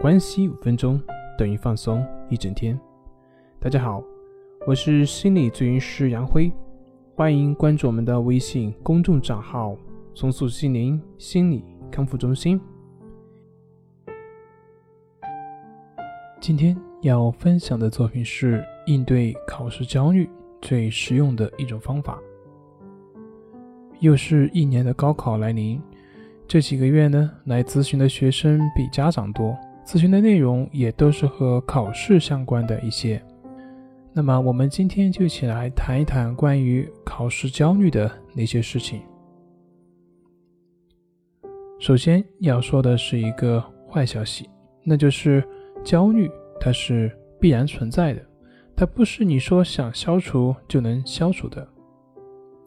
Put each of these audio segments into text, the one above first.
关系五分钟等于放松一整天。大家好，我是心理咨询师杨辉，欢迎关注我们的微信公众账号“松塑心灵心理康复中心”。今天要分享的作品是应对考试焦虑最实用的一种方法。又是一年的高考来临，这几个月呢，来咨询的学生比家长多。咨询的内容也都是和考试相关的一些。那么，我们今天就一起来谈一谈关于考试焦虑的那些事情。首先要说的是一个坏消息，那就是焦虑它是必然存在的，它不是你说想消除就能消除的。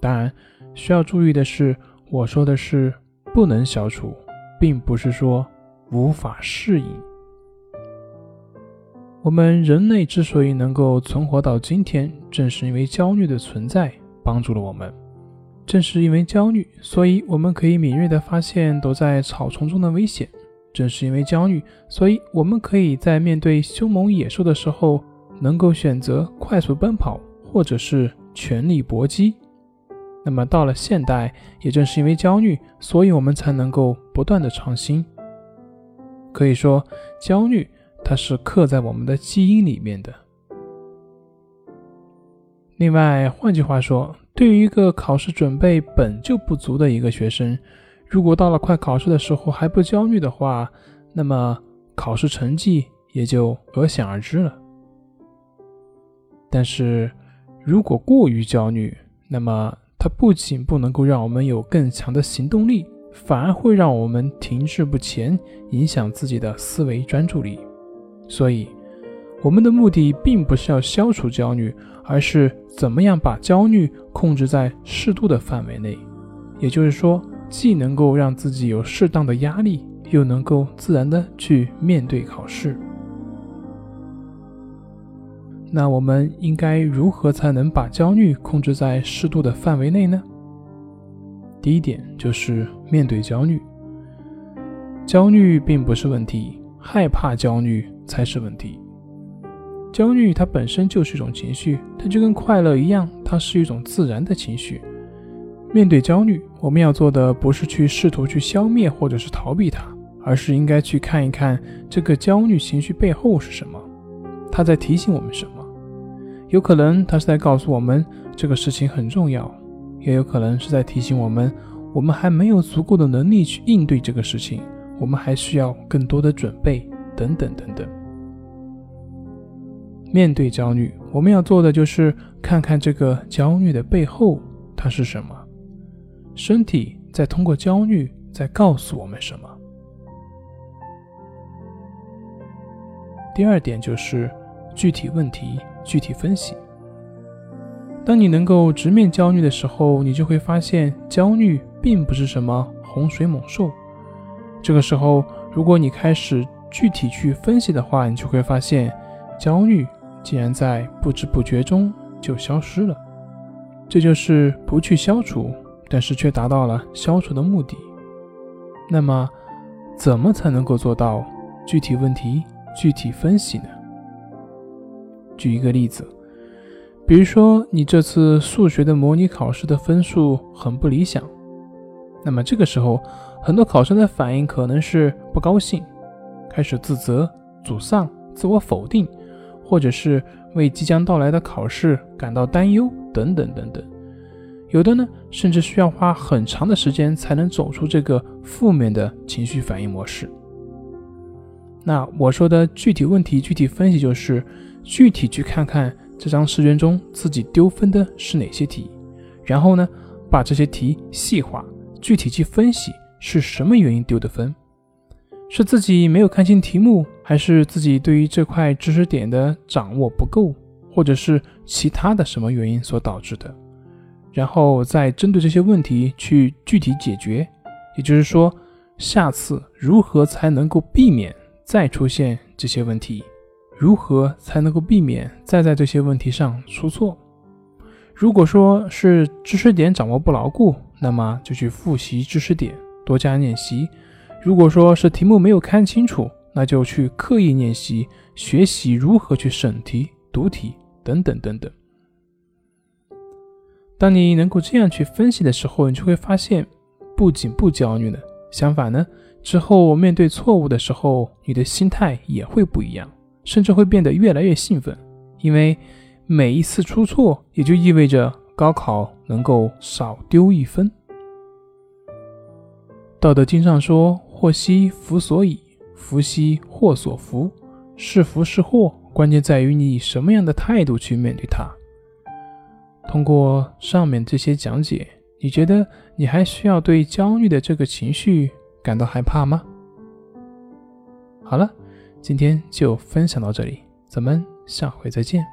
当然，需要注意的是，我说的是不能消除，并不是说无法适应。我们人类之所以能够存活到今天，正是因为焦虑的存在帮助了我们。正是因为焦虑，所以我们可以敏锐地发现躲在草丛中的危险；正是因为焦虑，所以我们可以在面对凶猛野兽的时候，能够选择快速奔跑，或者是全力搏击。那么到了现代，也正是因为焦虑，所以我们才能够不断的创新。可以说，焦虑。它是刻在我们的基因里面的。另外，换句话说，对于一个考试准备本就不足的一个学生，如果到了快考试的时候还不焦虑的话，那么考试成绩也就可想而知了。但是，如果过于焦虑，那么它不仅不能够让我们有更强的行动力，反而会让我们停滞不前，影响自己的思维专注力。所以，我们的目的并不是要消除焦虑，而是怎么样把焦虑控制在适度的范围内。也就是说，既能够让自己有适当的压力，又能够自然的去面对考试。那我们应该如何才能把焦虑控制在适度的范围内呢？第一点就是面对焦虑，焦虑并不是问题，害怕焦虑。才是问题。焦虑它本身就是一种情绪，它就跟快乐一样，它是一种自然的情绪。面对焦虑，我们要做的不是去试图去消灭或者是逃避它，而是应该去看一看这个焦虑情绪背后是什么，它在提醒我们什么。有可能它是在告诉我们这个事情很重要，也有可能是在提醒我们，我们还没有足够的能力去应对这个事情，我们还需要更多的准备。等等等等。面对焦虑，我们要做的就是看看这个焦虑的背后它是什么，身体在通过焦虑在告诉我们什么。第二点就是具体问题具体分析。当你能够直面焦虑的时候，你就会发现焦虑并不是什么洪水猛兽。这个时候，如果你开始。具体去分析的话，你就会发现，焦虑竟然在不知不觉中就消失了。这就是不去消除，但是却达到了消除的目的。那么，怎么才能够做到具体问题具体分析呢？举一个例子，比如说你这次数学的模拟考试的分数很不理想，那么这个时候，很多考生的反应可能是不高兴。开始自责、沮丧、自我否定，或者是为即将到来的考试感到担忧，等等等等。有的呢，甚至需要花很长的时间才能走出这个负面的情绪反应模式。那我说的具体问题具体分析，就是具体去看看这张试卷中自己丢分的是哪些题，然后呢，把这些题细化，具体去分析是什么原因丢的分。是自己没有看清题目，还是自己对于这块知识点的掌握不够，或者是其他的什么原因所导致的？然后再针对这些问题去具体解决。也就是说，下次如何才能够避免再出现这些问题？如何才能够避免再在这些问题上出错？如果说是知识点掌握不牢固，那么就去复习知识点，多加练习。如果说是题目没有看清楚，那就去刻意练习，学习如何去审题、读题等等等等。当你能够这样去分析的时候，你就会发现，不仅不焦虑了，相反呢，之后面对错误的时候，你的心态也会不一样，甚至会变得越来越兴奋，因为每一次出错，也就意味着高考能够少丢一分。道德经上说：“祸兮福所倚，福兮祸所伏。”是福是祸，关键在于你以什么样的态度去面对它。通过上面这些讲解，你觉得你还需要对焦虑的这个情绪感到害怕吗？好了，今天就分享到这里，咱们下回再见。